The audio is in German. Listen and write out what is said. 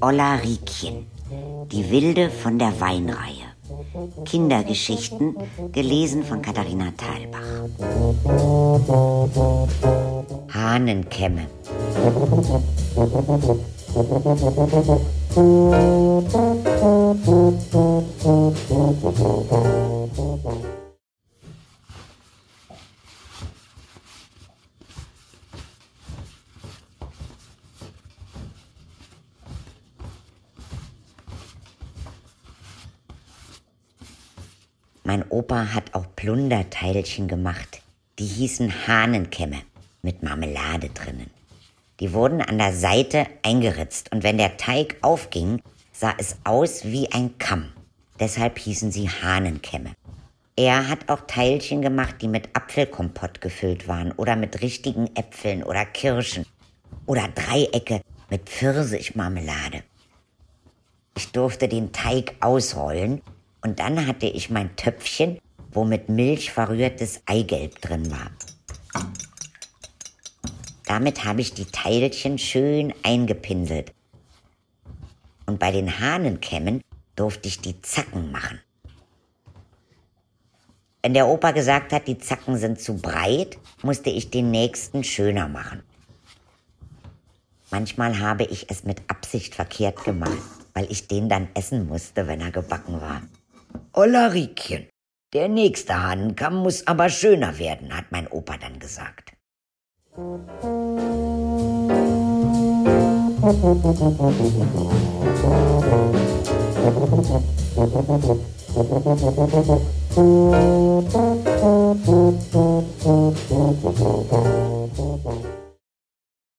Olla Riekchen, die Wilde von der Weinreihe. Kindergeschichten, gelesen von Katharina Thalbach. Hahnenkämme. Mein Opa hat auch Plunderteilchen gemacht. Die hießen Hahnenkämme mit Marmelade drinnen. Die wurden an der Seite eingeritzt und wenn der Teig aufging, sah es aus wie ein Kamm. Deshalb hießen sie Hahnenkämme. Er hat auch Teilchen gemacht, die mit Apfelkompott gefüllt waren oder mit richtigen Äpfeln oder Kirschen oder Dreiecke mit Pfirsichmarmelade. Ich durfte den Teig ausrollen und dann hatte ich mein Töpfchen, wo mit Milch verrührtes Eigelb drin war. Damit habe ich die Teilchen schön eingepinselt. Und bei den Hahnenkämmen durfte ich die Zacken machen. Wenn der Opa gesagt hat, die Zacken sind zu breit, musste ich den nächsten schöner machen. Manchmal habe ich es mit Absicht verkehrt gemacht, weil ich den dann essen musste, wenn er gebacken war. Ollarikchen, der nächste Hahnenkamm muss aber schöner werden, hat mein Opa dann gesagt. Musik